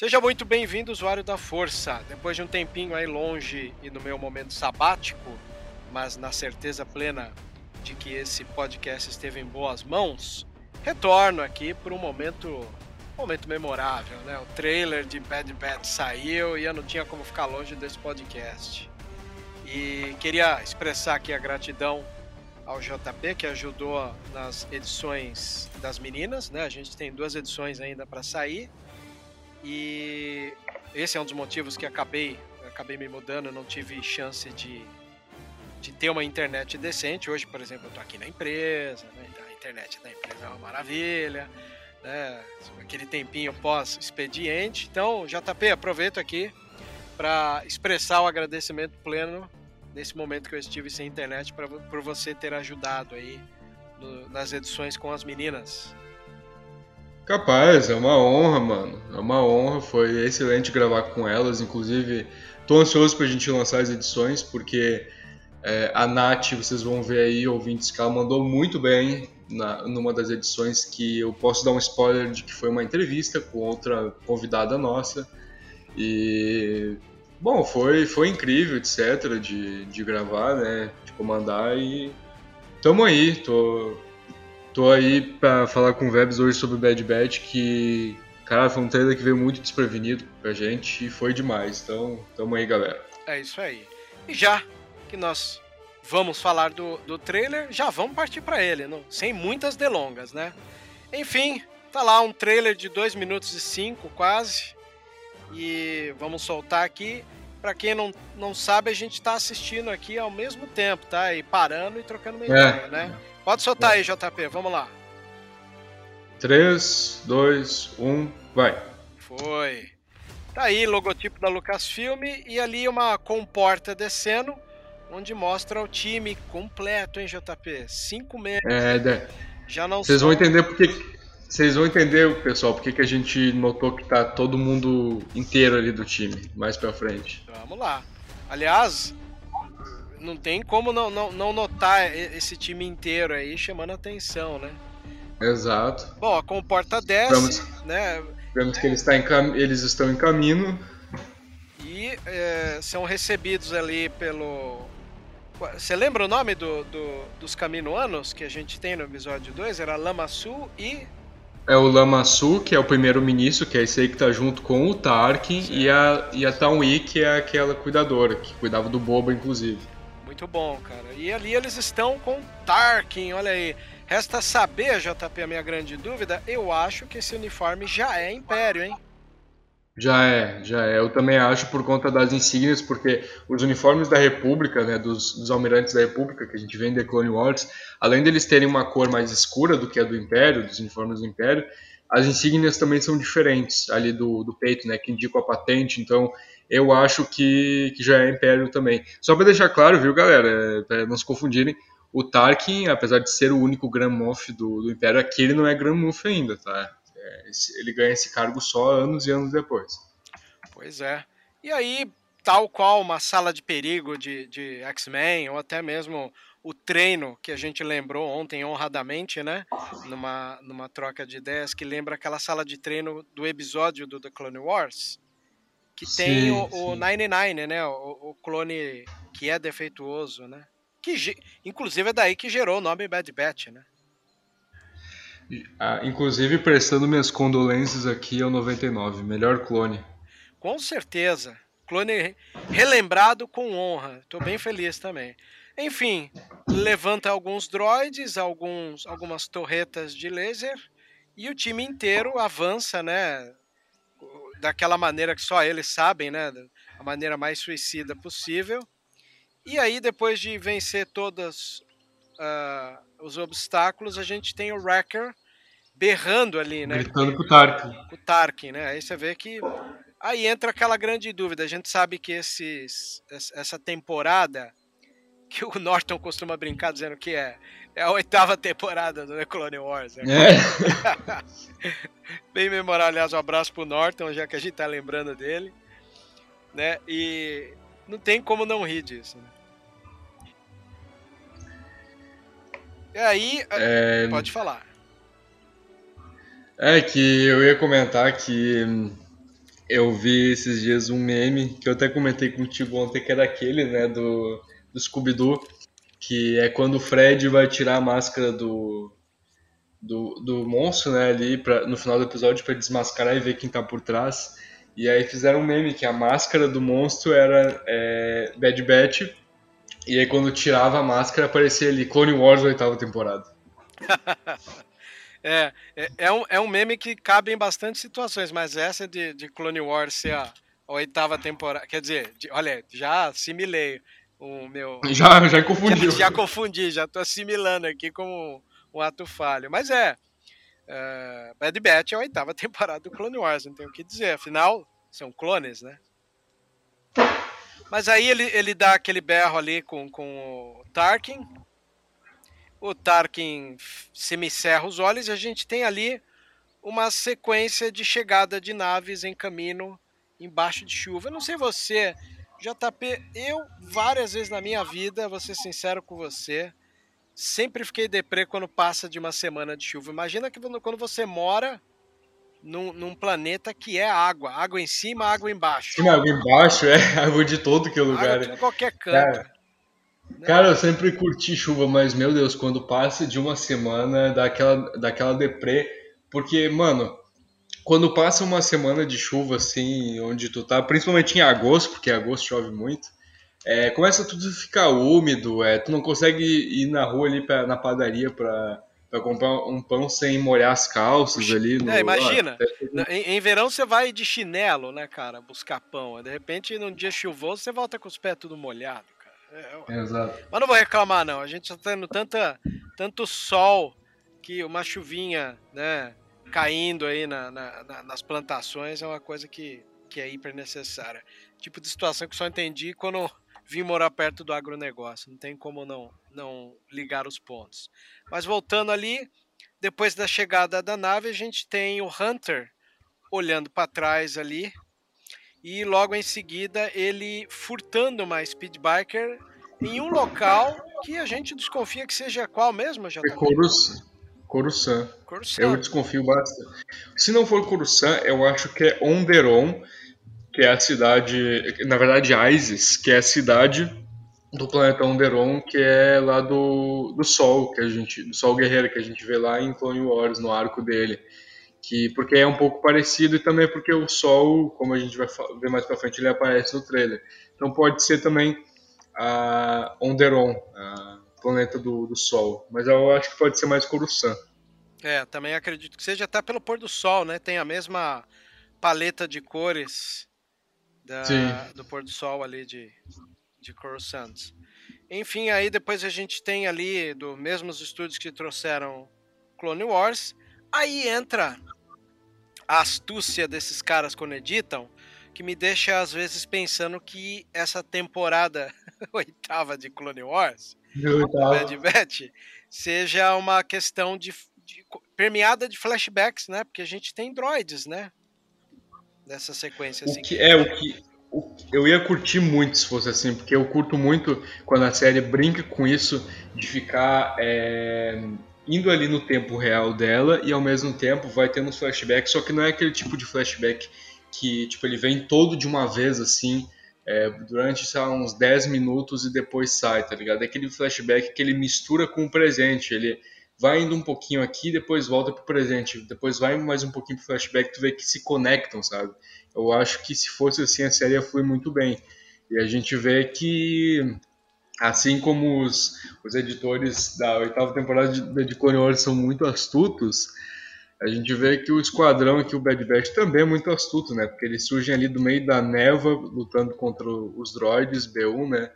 Seja muito bem-vindo, usuário da Força. Depois de um tempinho aí longe e no meu momento sabático, mas na certeza plena de que esse podcast esteve em boas mãos, retorno aqui por um momento, momento memorável, né? O trailer de Bad Bad saiu e eu não tinha como ficar longe desse podcast. E queria expressar aqui a gratidão ao JP que ajudou nas edições das meninas, né? A gente tem duas edições ainda para sair e esse é um dos motivos que acabei, acabei me mudando, não tive chance de, de ter uma internet decente. Hoje, por exemplo, eu tô aqui na empresa, né? a internet da empresa é uma maravilha, né? aquele tempinho pós-expediente. Então, JP, aproveito aqui para expressar o agradecimento pleno nesse momento que eu estive sem internet pra, por você ter ajudado aí no, nas edições com as meninas. Capaz, é uma honra, mano. É uma honra, foi excelente gravar com elas. Inclusive, tô ansioso pra gente lançar as edições, porque é, a Nath, vocês vão ver aí, ouvintes, que ela mandou muito bem na, numa das edições que eu posso dar um spoiler de que foi uma entrevista com outra convidada nossa. E bom, foi, foi incrível, etc, de, de gravar, né? De comandar e tamo aí, tô Tô aí pra falar com o Vebs hoje sobre o Bad Batch, que, cara, foi um trailer que veio muito desprevenido pra gente e foi demais. Então, tamo aí, galera. É isso aí. E já que nós vamos falar do, do trailer, já vamos partir para ele, não, sem muitas delongas, né? Enfim, tá lá um trailer de 2 minutos e 5 quase. E vamos soltar aqui. Para quem não, não sabe, a gente tá assistindo aqui ao mesmo tempo, tá? E parando e trocando uma é. ideia, né? Pode soltar aí, JP, vamos lá. 3, 2, 1, vai. Foi. Tá aí, logotipo da Lucasfilm e ali uma comporta descendo, onde mostra o time completo, hein, JP? Cinco meses. É, né? Já não Vocês são... vão entender porque. Vocês vão entender, pessoal, porque que a gente notou que tá todo mundo inteiro ali do time, mais pra frente. Vamos lá. Aliás, não tem como não, não, não notar esse time inteiro aí chamando atenção, né? Exato. Bom, a comporta desce, vemos, né? Vemos que eles, em cam... eles estão em caminho. E é, são recebidos ali pelo. Você lembra o nome do, do, dos caminoanos que a gente tem no episódio 2? Era Lamassu e. É o Lamassu, que é o primeiro-ministro, que é esse aí que tá junto com o Tarkin, e a, e a Taui, que é aquela cuidadora, que cuidava do Boba, inclusive. Muito bom, cara. E ali eles estão com Tarkin, olha aí. Resta saber, JP, a minha grande dúvida, eu acho que esse uniforme já é Império, hein? Já é, já é. Eu também acho por conta das insígnias, porque os uniformes da República, né, dos, dos almirantes da República, que a gente vê em The Clone Wars, além deles terem uma cor mais escura do que a do Império, dos uniformes do Império, as insígnias também são diferentes ali do, do peito, né, que indicam a patente. Então, eu acho que, que já é Império também. Só para deixar claro, viu, galera, para não se confundirem, o Tarkin, apesar de ser o único Grand Moff do, do Império, aquele não é Grand Moff ainda, tá? É, ele ganha esse cargo só anos e anos depois. Pois é. E aí, tal qual uma sala de perigo de, de X-Men, ou até mesmo o treino que a gente lembrou ontem honradamente, né? Numa, numa troca de ideias, que lembra aquela sala de treino do episódio do The Clone Wars, que sim, tem o, o 99, né? O, o, clone que é defeituoso, né? Que, inclusive é daí que gerou o nome Bad Batch, né? Ah, inclusive, prestando minhas condolências aqui ao 99, melhor clone. Com certeza. Clone relembrado com honra. Estou bem feliz também. Enfim, levanta alguns droids, alguns, algumas torretas de laser e o time inteiro avança, né? Daquela maneira que só eles sabem, né? A maneira mais suicida possível. E aí, depois de vencer todos uh, os obstáculos, a gente tem o Wrecker berrando ali, né? Gritando com o Tarkin. Com o Tarkin, né? Aí você vê que. Aí entra aquela grande dúvida. A gente sabe que esses, essa temporada que o Norton costuma brincar dizendo que é, é a oitava temporada do The Clone Wars. Né? É. Bem memorável, aliás, um abraço pro Norton, já que a gente tá lembrando dele. Né? E não tem como não rir disso. Né? E aí, é... pode falar. É que eu ia comentar que eu vi esses dias um meme que eu até comentei contigo ontem, que era aquele, né, do do Scooby-Doo, que é quando o Fred vai tirar a máscara do, do, do monstro, né, ali pra, no final do episódio para desmascarar e ver quem tá por trás. E aí fizeram um meme que a máscara do monstro era é, Bad Batch, e aí quando tirava a máscara aparecia ali Clone Wars oitava temporada. é, é, é, um, é um meme que cabe em bastante situações, mas essa de, de Clone Wars ser a, a oitava temporada, quer dizer, de, olha, já assimilei o meu. Já, já confundi. Já, já, confundi, já tô assimilando aqui como um ato falho. Mas é. Uh, Bad Batch é a oitava temporada do Clone Wars, não tenho o que dizer. Afinal, são clones, né? Mas aí ele, ele dá aquele berro ali com, com o Tarkin. O Tarkin semicerra os olhos e a gente tem ali uma sequência de chegada de naves em caminho embaixo de chuva. Eu não sei você, JP, eu várias vezes na minha vida, vou ser sincero com você, sempre fiquei deprê quando passa de uma semana de chuva. Imagina que quando você mora num, num planeta que é água, água em cima, água embaixo. Sim, água embaixo, é água de todo que é lugar. Água de qualquer canto. Cara, né? cara, eu sempre curti chuva, mas meu Deus, quando passa de uma semana, dá aquela, dá aquela deprê, porque, mano, quando passa uma semana de chuva assim, onde tu tá, principalmente em agosto, porque em agosto chove muito, é, começa tudo a ficar úmido, é, tu não consegue ir na rua ali pra, na padaria pra, pra comprar um pão sem molhar as calças ali. No, é, imagina, em, em, verão você vai de chinelo, né, cara, buscar pão. De repente, num dia chuvoso, você volta com os pés tudo molhado, cara. É, é, Exato. Mas não vou reclamar, não. A gente tá tendo tanta, tanto sol que uma chuvinha, né, caindo aí na, na, na, nas plantações é uma coisa que, que é hiper necessária. Tipo de situação que só entendi quando vim morar perto do agronegócio. Não tem como não, não ligar os pontos. Mas voltando ali, depois da chegada da nave, a gente tem o Hunter olhando para trás ali. E logo em seguida ele furtando uma Speedbiker em um local que a gente desconfia que seja qual mesmo, já É Coruscant. Coruscant. Eu desconfio bastante. Se não for Coruscant, eu acho que é Onderon, que é a cidade, na verdade Isis, que é a cidade do planeta Onderon, que é lá do, do Sol, que a gente, do Sol Guerreiro que a gente vê lá em Clone Wars, no arco dele. Que, porque é um pouco parecido e também porque o Sol, como a gente vai ver mais pra frente, ele aparece no trailer. Então pode ser também a Onderon, a planeta do, do Sol. Mas eu acho que pode ser mais Coruscant. É, também acredito que seja até pelo pôr do sol, né? Tem a mesma paleta de cores da, do pôr do sol ali de, de Coruscant. Enfim, aí depois a gente tem ali, do mesmos estúdios que trouxeram Clone Wars, aí entra a astúcia desses caras quando editam, que me deixa às vezes pensando que essa temporada oitava de Clone Wars Bad Batch, seja uma questão de, de, permeada de flashbacks, né? Porque a gente tem droids, né? Nessa sequência. O que, é, o que, eu ia curtir muito se fosse assim, porque eu curto muito quando a série brinca com isso de ficar é, indo ali no tempo real dela e ao mesmo tempo vai tendo flashbacks, só que não é aquele tipo de flashback que tipo ele vem todo de uma vez assim, é, durante sei lá, uns 10 minutos e depois sai, tá ligado? É aquele flashback que ele mistura com o presente, ele vai indo um pouquinho aqui, depois volta pro presente, depois vai mais um pouquinho pro flashback, tu vê que se conectam, sabe? Eu acho que se fosse assim a série ia fluir muito bem. E a gente vê que assim como os, os editores da oitava temporada de, de Clone Wars são muito astutos, a gente vê que o esquadrão aqui, o Bad Batch, também é muito astuto, né? Porque eles surgem ali do meio da neva, lutando contra os droids B1, né?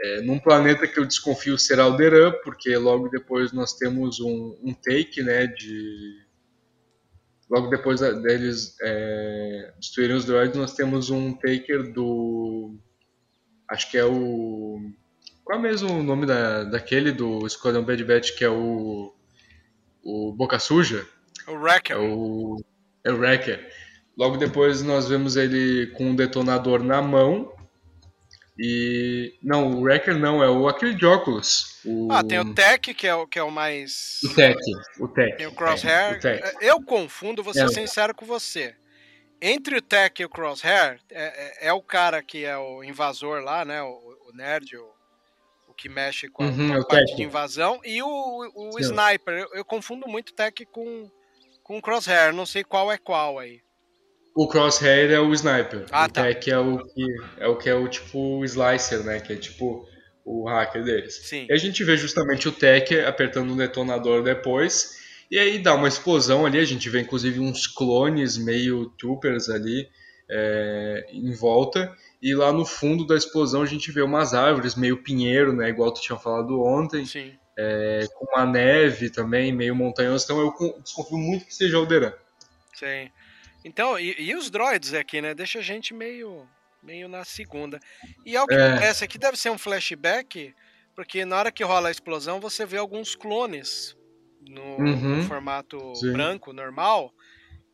É, num planeta que eu desconfio ser Alderan, porque logo depois nós temos um, um take, né? De... Logo depois deles é, destruírem os droids, nós temos um taker do... Acho que é o... Qual é mesmo o nome da, daquele do Esquadrão Bad Batch, que é o... O Boca Suja? O Wrecker. É o, é o Wrecker. Logo depois nós vemos ele com um detonador na mão. E. Não, o Wrecker não, é o aquele de óculos. O... Ah, tem o Tech, que é o, que é o mais. O Tech, o Tech. Tem o Crosshair. É, o tech. Eu confundo, vou ser é. sincero com você. Entre o Tech e o Crosshair, é, é, é, o cara que é o invasor lá, né? O, o nerd, o, o, que mexe com a, uhum, com a parte tech. de invasão, e o, o Sniper. Eu, eu, confundo muito o Tech com, com Crosshair, não sei qual é qual aí. O Crosshair é o Sniper. Ah, o tá. Tech é o que é o que é o tipo Slicer, né? Que é tipo o hacker deles. Sim. E a gente vê justamente o Tech apertando um detonador depois. E aí dá uma explosão ali, a gente vê inclusive uns clones meio troopers ali é, em volta. E lá no fundo da explosão a gente vê umas árvores, meio pinheiro, né? Igual tu tinha falado ontem. Sim é, com uma neve também, meio montanhoso, então eu desconfio muito que seja Alderan. Sim. Então, e, e, os droids aqui, né? Deixa a gente meio, meio na segunda. E ao que é. parece aqui deve ser um flashback, porque na hora que rola a explosão você vê alguns clones no, uhum. no formato Sim. branco, normal,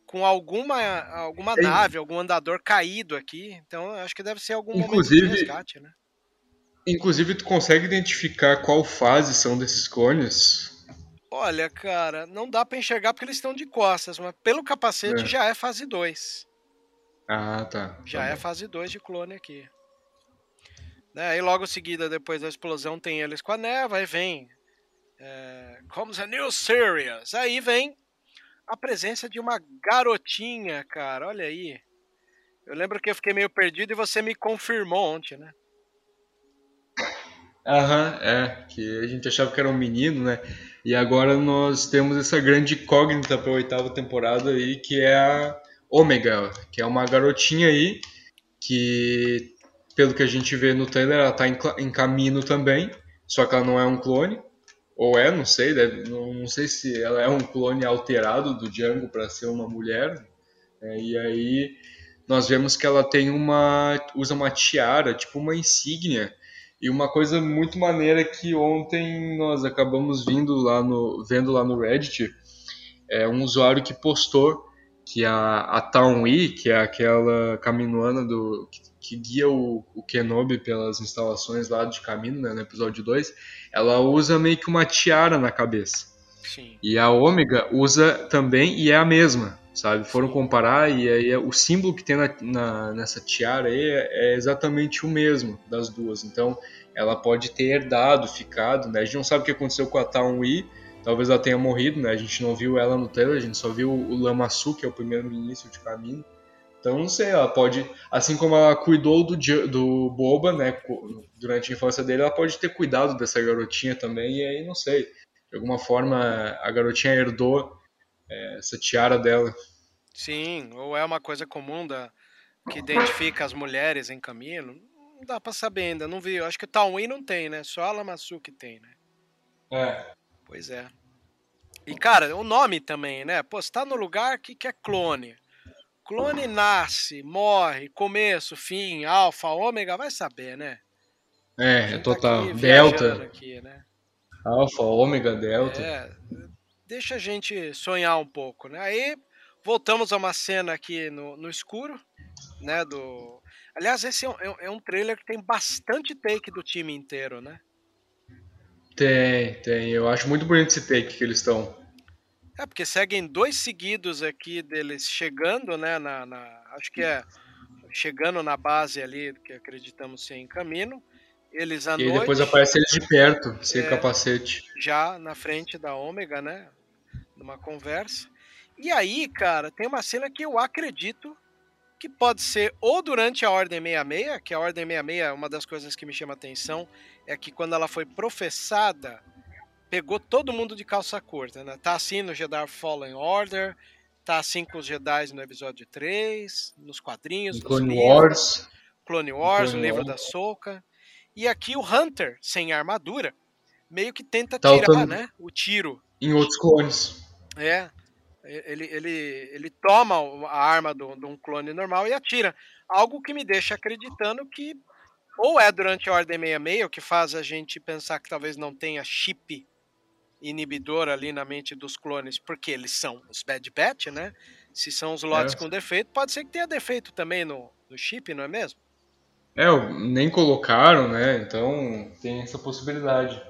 com alguma, alguma nave, algum andador caído aqui. Então, acho que deve ser algum Inclusive, momento de resgate, né? Inclusive, tu consegue identificar qual fase são desses clones? Olha, cara, não dá para enxergar porque eles estão de costas, mas pelo capacete é. já é fase 2. Ah, tá. já tá é fase 2 de clone aqui. Né? Aí logo em seguida, depois da explosão, tem eles com a neva, aí vem. É, comes a new series. Aí vem a presença de uma garotinha, cara. Olha aí. Eu lembro que eu fiquei meio perdido e você me confirmou ontem, né? Aham, é, que a gente achava que era um menino, né? E agora nós temos essa grande incógnita para a oitava temporada aí, que é a Omega, que é uma garotinha aí, que pelo que a gente vê no trailer, ela tá em, caminho também, só que ela não é um clone, ou é, não sei, deve, não, não sei se ela é um clone alterado do Django para ser uma mulher, né? e aí nós vemos que ela tem uma, usa uma tiara, tipo uma insígnia, e uma coisa muito maneira é que ontem nós acabamos vindo lá no, vendo lá no Reddit é um usuário que postou que a, a Town E, que é aquela caminoana do, que, que guia o, o, Kenobi pelas instalações lá de caminho, né, no episódio 2, ela usa meio que uma tiara na cabeça. Sim. E a Ômega usa também e é a mesma, sabe? Foram comparar e aí é, o símbolo que tem na, na, nessa tiara aí é, é, exatamente o mesmo das duas. Então ela pode ter herdado, ficado, né? A gente não sabe o que aconteceu com a Taun Yi, talvez ela tenha morrido, né? A gente não viu ela no trailer, a gente só viu o Lamasu, que é o primeiro início de caminho. Então, não sei, ela pode, assim como ela cuidou do, do Boba, né, durante a infância dele, ela pode ter cuidado dessa garotinha também, e aí, não sei, de alguma forma a garotinha herdou é, essa tiara dela. Sim, ou é uma coisa comum da, que identifica as mulheres em caminho, não dá pra saber ainda, não vi. Eu acho que o Tawin não tem, né? Só a Lamassu que tem, né? É. Pois é. E, cara, o nome também, né? Pô, você tá no lugar que, que é clone. Clone nasce, morre, começo, fim, alfa, ômega, vai saber, né? É, é total. Tá Delta. Aqui, né? Alfa, ômega, delta. É, deixa a gente sonhar um pouco, né? Aí voltamos a uma cena aqui no, no escuro, né? Do... Aliás, esse é um, é um trailer que tem bastante take do time inteiro, né? Tem, tem. Eu acho muito bonito esse take que eles estão. É, porque seguem dois seguidos aqui deles chegando, né? Na, na, acho que é chegando na base ali, que acreditamos ser em caminho. Eles à e noite. Depois aparece eles de perto, sem é, capacete. Já na frente da Ômega, né? Numa conversa. E aí, cara, tem uma cena que eu acredito que pode ser ou durante a Ordem 66, que a Ordem 66, uma das coisas que me chama atenção é que quando ela foi professada, pegou todo mundo de calça curta, né? Tá assim no Jedi Fallen Order, tá assim com os Jedi no episódio 3, nos quadrinhos, nos Clone livros, Wars. Clone Wars, Clone o livro da Soca. E aqui o Hunter, sem armadura, meio que tenta tá tirar, né, o tiro. Em outros clones. É, ele, ele, ele toma a arma de um clone normal e atira. Algo que me deixa acreditando que ou é durante a Ordem 66, o que faz a gente pensar que talvez não tenha chip inibidor ali na mente dos clones, porque eles são os Bad Batch, né? Se são os lotes é. com defeito, pode ser que tenha defeito também no, no chip, não é mesmo? É, nem colocaram, né? Então tem essa possibilidade.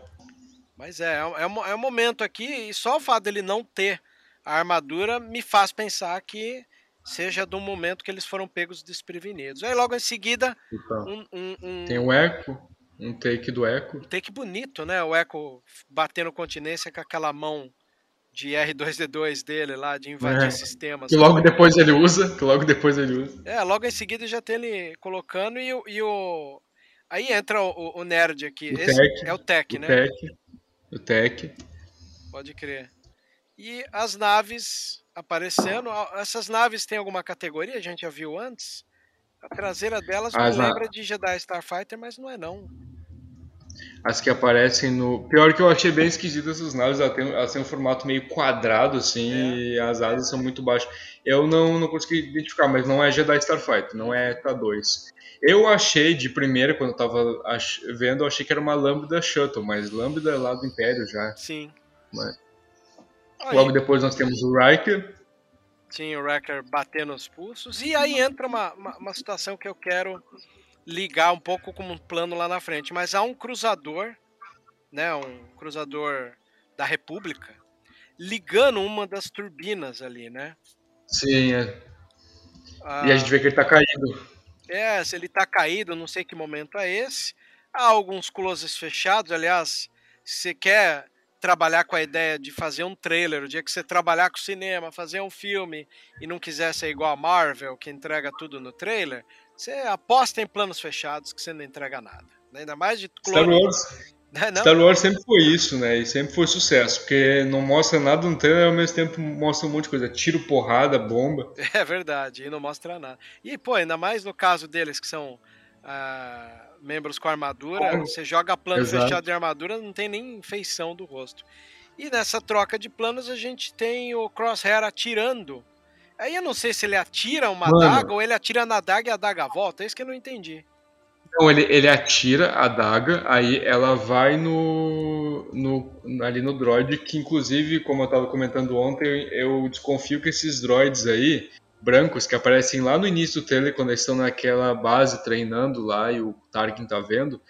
Mas é, é, um, é um momento aqui, e só o fato dele não ter a armadura me faz pensar que seja do momento que eles foram pegos desprevenidos. Aí logo em seguida. Então, um, um, um, tem o Echo, um take do Echo. Um take bonito, né? O Echo batendo continência com aquela mão de R2D2 dele lá, de invadir é, sistemas. Que logo depois ele usa, que logo depois ele usa. É, logo em seguida já tem ele colocando e, e o. Aí entra o, o nerd aqui. O Esse tech, é o Tech, o né? Tech, o Tech. Pode crer. E as naves aparecendo. Essas naves têm alguma categoria? A gente já viu antes. A traseira delas as me lembra de Jedi Starfighter, mas não é não. As que aparecem no. Pior que eu achei bem esquisito essas naves, elas têm, elas têm um formato meio quadrado, assim, é. e as asas são muito baixas. Eu não, não consegui identificar, mas não é Jedi Starfighter, não é T2. Eu achei de primeira, quando eu tava vendo, eu achei que era uma Lambda Shuttle, mas Lambda é lá do Império já. Sim. Mas... Logo depois nós temos o Riker. Sim, o Riker batendo os pulsos. E aí entra uma, uma, uma, situação que eu quero ligar um pouco como um plano lá na frente. Mas há um cruzador, né? Um cruzador da República, ligando uma das turbinas ali, né? Sim, é. Ah, e a gente vê que ele tá caído. É, se ele tá caído, não sei que momento é esse. Há alguns closes fechados, aliás, se você quer trabalhar com a ideia de fazer um trailer, o dia que você trabalhar com cinema, fazer um filme e não quiser ser igual a Marvel, que entrega tudo no trailer, você aposta em planos fechados que você não entrega nada. Ainda mais de clone. Star Wars, não? Star Wars sempre foi isso, né? E sempre foi sucesso, porque não mostra nada no trailer e ao mesmo tempo mostra um monte de coisa. Tiro, porrada, bomba. É verdade, e não mostra nada. E, pô, ainda mais no caso deles que são. Ah, membros com armadura, você joga plano Exato. fechado de armadura, não tem nem feição do rosto. E nessa troca de planos a gente tem o Crosshair atirando. Aí eu não sei se ele atira uma Mano. adaga ou ele atira na adaga e a adaga volta. É isso que eu não entendi. Não, ele, ele atira a adaga, aí ela vai no, no ali no droid, que inclusive, como eu estava comentando ontem, eu desconfio que esses droids aí, brancos que aparecem lá no início do trailer, quando eles estão naquela base treinando lá e o Tarkin tá vendo.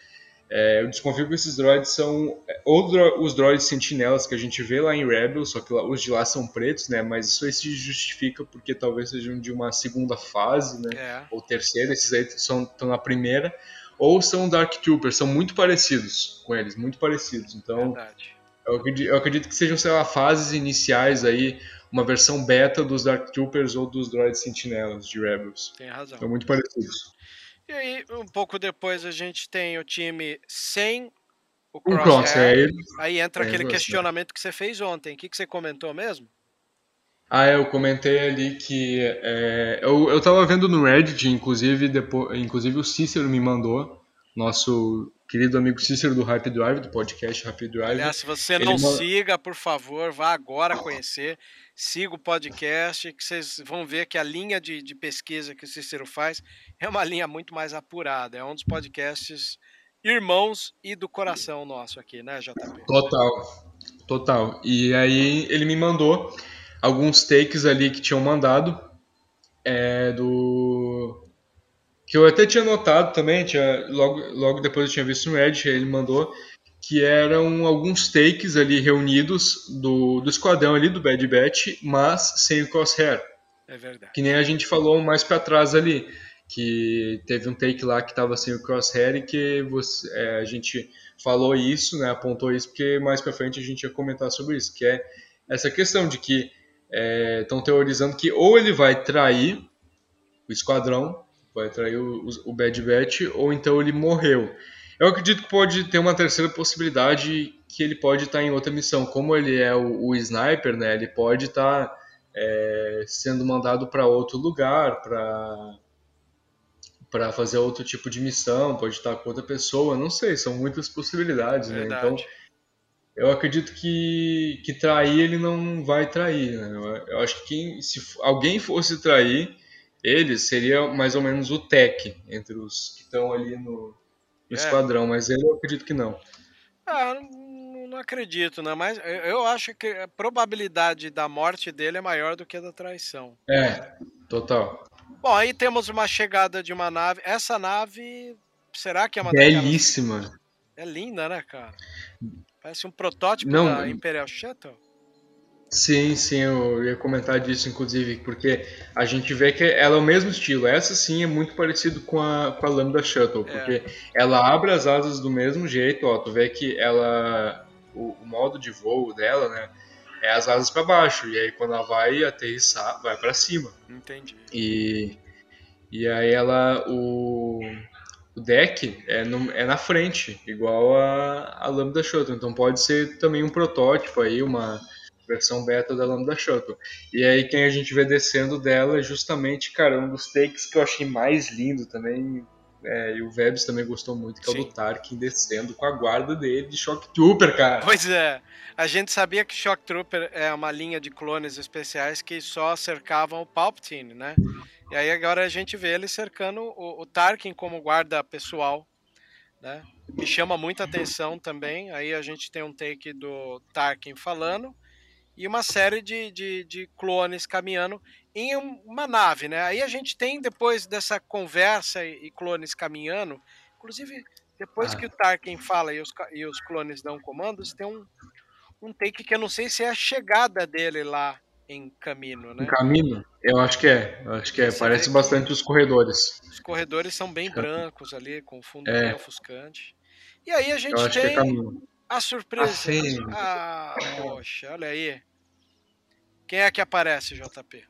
É, eu desconfio que esses droids são é, ou os droids sentinelas que a gente vê lá em Rebels, só que os de lá são pretos, né? Mas isso aí se justifica porque talvez sejam de uma segunda fase, né? É. Ou terceira, esses aí são, estão na primeira. Ou são Dark Troopers, são muito parecidos com eles, muito parecidos. Então, eu acredito, eu acredito, que sejam, sei lá, fases iniciais aí uma versão beta dos Dark Troopers ou dos droids sentinelas de Rebels. Tem razão. São muito parecidos. E aí, um pouco depois, a gente tem o time sem o Crosshair. crosshair. Aí entra é, aquele questionamento que você fez ontem. O que, que você comentou mesmo? Ah, eu comentei ali que é, eu, eu tava vendo no Reddit, inclusive, depois, inclusive o Cícero me mandou, nosso querido amigo Cícero do Happy Drive, do podcast Happy Drive. Aliás, se você não siga, por favor, vá agora conhecer siga o podcast, que vocês vão ver que a linha de, de pesquisa que o Cícero faz é uma linha muito mais apurada. É um dos podcasts irmãos e do coração nosso aqui, né, JP? Total. Total. E aí ele me mandou alguns takes ali que tinham mandado é, do que eu até tinha notado também, tinha, logo, logo depois eu tinha visto no Reddit, ele mandou que eram alguns takes ali reunidos do, do esquadrão ali do Bad Batch, mas sem o Crosshair. É verdade. Que nem a gente falou mais para trás ali, que teve um take lá que estava sem o Crosshair e que você, é, a gente falou isso, né, apontou isso, porque mais para frente a gente ia comentar sobre isso, que é essa questão de que estão é, teorizando que ou ele vai trair o esquadrão, vai trair o, o Bad Batch, ou então ele morreu. Eu acredito que pode ter uma terceira possibilidade que ele pode estar em outra missão. Como ele é o, o sniper, né? Ele pode estar é, sendo mandado para outro lugar, para para fazer outro tipo de missão, pode estar com outra pessoa, não sei, são muitas possibilidades, né? Então, eu acredito que, que trair ele não vai trair, né? Eu, eu acho que quem, se alguém fosse trair, ele seria mais ou menos o tech entre os que estão ali no, no é. esquadrão, mas ele eu acredito que não. Ah, não, não acredito, né? Mas eu acho que a probabilidade da morte dele é maior do que a da traição. É, total. Bom, aí temos uma chegada de uma nave. Essa nave, será que é uma Belíssima. É linda, né, cara? Parece um protótipo não, da Imperial Shuttle. Sim, sim, eu ia comentar disso, inclusive, porque a gente vê que ela é o mesmo estilo. Essa sim é muito parecido com a, com a Lambda Shuttle, porque é. ela abre as asas do mesmo jeito, ó. Tu vê que ela. O, o modo de voo dela, né? É as asas para baixo. E aí quando ela vai aterrissar, vai para cima. Entendi. E, e aí ela. O, o deck é, no, é na frente, igual a, a Lambda Shuttle. Então pode ser também um protótipo aí, uma versão beta da Lambda Shuttle. E aí quem a gente vê descendo dela é justamente, cara, um dos takes que eu achei mais lindo também. É, e o Vebs também gostou muito, que Sim. é o do Tarkin descendo com a guarda dele de Shock Trooper, cara. Pois é. A gente sabia que Shock Trooper é uma linha de clones especiais que só cercavam o Palpatine, né? E aí agora a gente vê ele cercando o, o Tarkin como guarda pessoal, né? Me chama muita atenção também. Aí a gente tem um take do Tarkin falando e uma série de, de, de, clones caminhando em uma nave, né? Aí a gente tem, depois dessa conversa e, clones caminhando, inclusive depois ah. que o Tarkin fala e os, e os clones dão comandos, tem um, um take que eu não sei se é a chegada dele lá em caminho, né? Em caminho? Eu acho que é, eu acho que é, Você parece bastante os corredores. Os corredores são bem brancos ali, com fundo é. ofuscante. E aí a gente é tem... A surpresa. Ah, poxa, olha aí. Quem é que aparece, JP?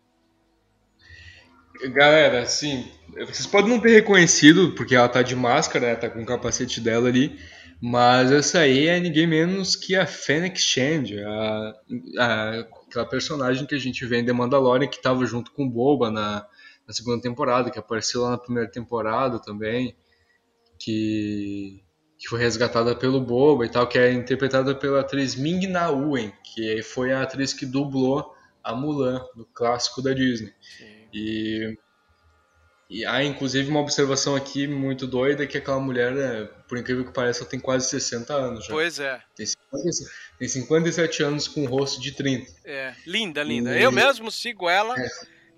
Galera, assim, vocês podem não ter reconhecido, porque ela tá de máscara, né? Tá com o capacete dela ali. Mas essa aí é ninguém menos que a Fennec Shand, a, a, aquela personagem que a gente vê em The Mandalorian, que tava junto com Boba na, na segunda temporada, que apareceu lá na primeira temporada também, que que foi resgatada pelo Boba e tal, que é interpretada pela atriz Ming Na Wen, que foi a atriz que dublou a Mulan no clássico da Disney. Sim. E e há inclusive uma observação aqui muito doida que aquela mulher, né, por incrível que pareça, ela tem quase 60 anos já. Pois é. Tem, 50, tem 57 anos com o rosto de 30. É, linda, linda. E... Eu mesmo sigo ela. É.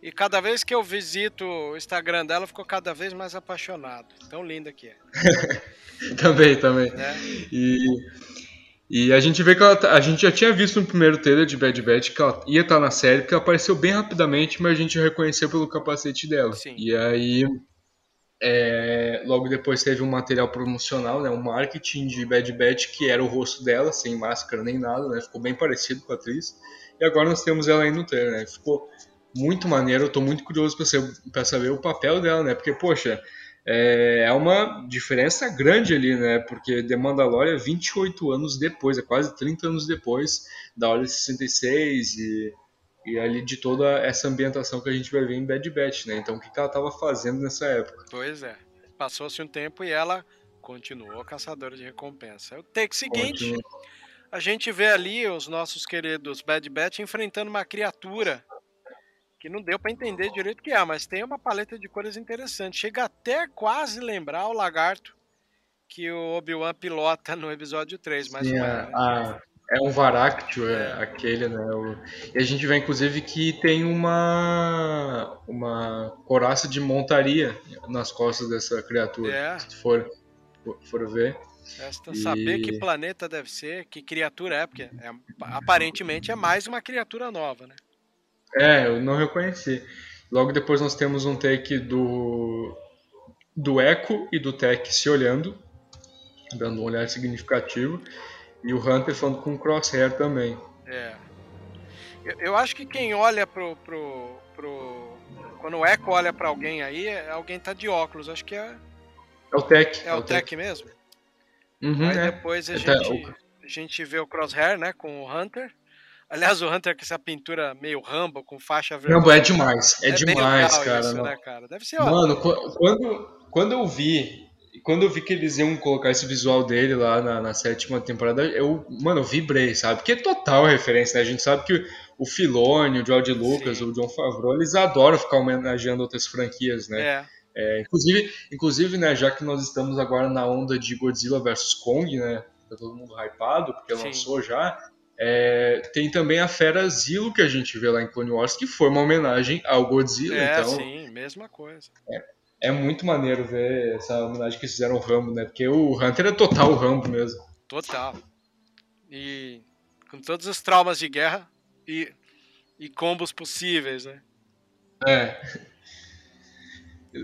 E cada vez que eu visito o Instagram dela, eu fico cada vez mais apaixonado. Tão linda que é. também, também. É. E, e a gente vê que ela, tá, a gente já tinha visto no primeiro trailer de Bad Batch que ela ia estar na série, porque ela apareceu bem rapidamente, mas a gente reconheceu pelo capacete dela. Sim. E aí, é, logo depois teve um material promocional, né, um marketing de Bad Batch que era o rosto dela, sem máscara nem nada, né, ficou bem parecido com a atriz. E agora nós temos ela aí no trailer, né, ficou muito maneiro, eu tô muito curioso para saber o papel dela, né, porque, poxa, é, é uma diferença grande ali, né? Porque The Mandalorian é 28 anos depois, é quase 30 anos depois da Ordem 66 e, e ali de toda essa ambientação que a gente vai ver em Bad Batch, né? Então o que, que ela estava fazendo nessa época? Pois é. Passou-se um tempo e ela continuou caçadora de recompensa. O take seguinte, Continua. a gente vê ali os nossos queridos Bad Batch enfrentando uma criatura que não deu para entender direito o que é, mas tem uma paleta de cores interessante. Chega até quase lembrar o lagarto que o Obi-Wan pilota no episódio 3, mas Sim, é, a- é um Varactio, é aquele, né? o- e a gente vê, inclusive, que tem uma, uma coraça de montaria nas costas dessa criatura. É. Se for, for ver. Resta E- saber que planeta deve ser, que criatura é, porque é- aparentemente é mais uma criatura nova, né? É, eu não reconheci. Logo depois nós temos um take do, do Echo e do Tech se olhando, dando um olhar significativo. E o Hunter falando com o Crosshair também. É. Eu, eu acho que quem olha pro, pro, pro. Quando o Echo olha pra alguém aí, é- alguém tá de óculos. Acho que é, É o Tech. é o Tech mesmo. Uhum, Aí é. depois a É, tá, gente, a gente vê o Crosshair, né, com o Hunter. Aliás, o Hunter com essa pintura meio Rambo, com faixa vermelha. Rambo é demais. É, bem demais, cara. isso, não. né, cara? Deve ser. Mano, qu- quando, quando eu vi. Quando eu vi que eles iam colocar esse visual dele lá na, na sétima temporada, eu, mano, eu vibrei, sabe? Porque é total referência, né? A gente sabe que o Filoni, o George Lucas, Sim. o John Favreau, eles adoram ficar homenageando outras franquias, né? É, É, inclusive, inclusive, né, já que nós estamos agora na onda de Godzilla vs Kong, né? Tá todo mundo hypado, porque Sim. lançou já. É, tem também a Fera Zilo que a gente vê lá em Clone Wars, que foi uma homenagem ao Godzilla. é então, sim, mesma coisa. é muito maneiro ver essa homenagem que fizeram ao Rambo, né? Porque o Hunter é total Rambo mesmo. Total. E com todos os traumas de guerra e, e combos possíveis, né? É.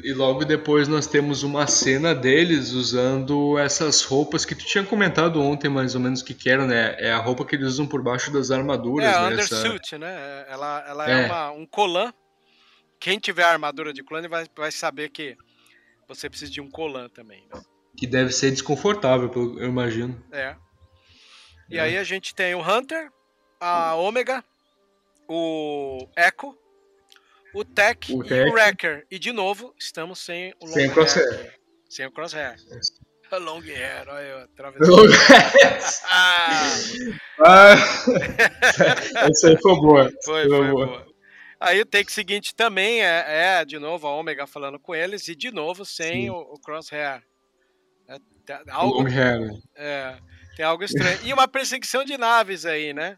E logo depois nós temos uma cena deles usando essas roupas que tu tinha comentado ontem, mais ou menos, que que eram, né? É a roupa que eles usam por baixo das armaduras, É, a né? Essa- undersuit, né? Ela, ela é, É. uma- um colan. Quem tiver armadura de clone vai, vai saber que você precisa de um colan também. Né? Que deve ser desconfortável, eu imagino. É. E É. aí a gente tem o Hunter, a Omega, o Echo, o Tech O e Tech. o Wrecker. E de novo, estamos sem o long Sem hair. crosshair. Sem o crosshair. Long hair, olha eu atravessando. Ah, ah, essa aí foi boa. foi, foi boa. Aí o take seguinte também é, é, de novo, a Omega falando com eles e de novo sem o, o crosshair. É, tá- O algo, long hair. né? é, tem algo estranho. E uma perseguição de naves aí, né?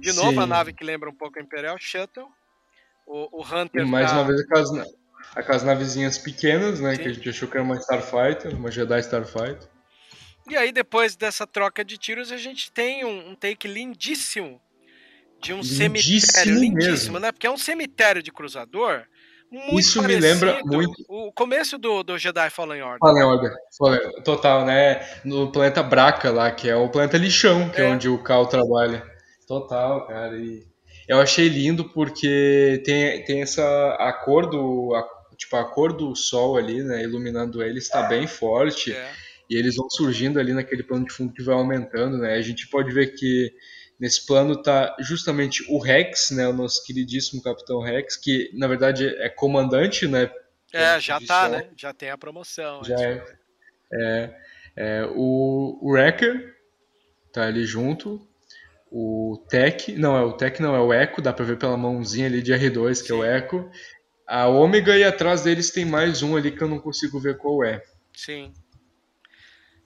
De novo a Sim. nave que lembra um pouco a Imperial Shuttle. O, o Hunter E mais tá- uma vez aquelas, aquelas navezinhas pequenas, né? Sim. Que a gente achou que era uma Starfighter, uma Jedi Starfighter. E aí, depois dessa troca de tiros, a gente tem um, um take lindíssimo de um Lindíssimo cemitério. Lindíssimo, mesmo. né? Porque é um cemitério de cruzador. Muito Isso me lembra muito- O começo do, do Jedi Fallen Order. Fallen Order. Fallen- Total, né? No planeta Braca lá, que é o planeta lixão, que é, É. onde o Cal trabalha. Total, cara. E eu achei lindo porque tem, tem essa. A cor do. a- tipo, a cor do sol ali, né? Iluminando ele está bem forte. É. E eles vão surgindo ali naquele plano de fundo que vai aumentando, né? A gente pode ver que nesse plano tá justamente o Rex, né? O nosso queridíssimo Capitão Rex, que na verdade é comandante, né? É, já tá, né? Já tem a promoção. Já é. é. É, é, o, o Wrecker tá ali junto. O Tech, não, é o Tech não, é o Echo, dá pra ver pela mãozinha ali de R2, que é o Sim. Echo. A Ômega e atrás deles tem mais um ali que eu não consigo ver qual é. Sim.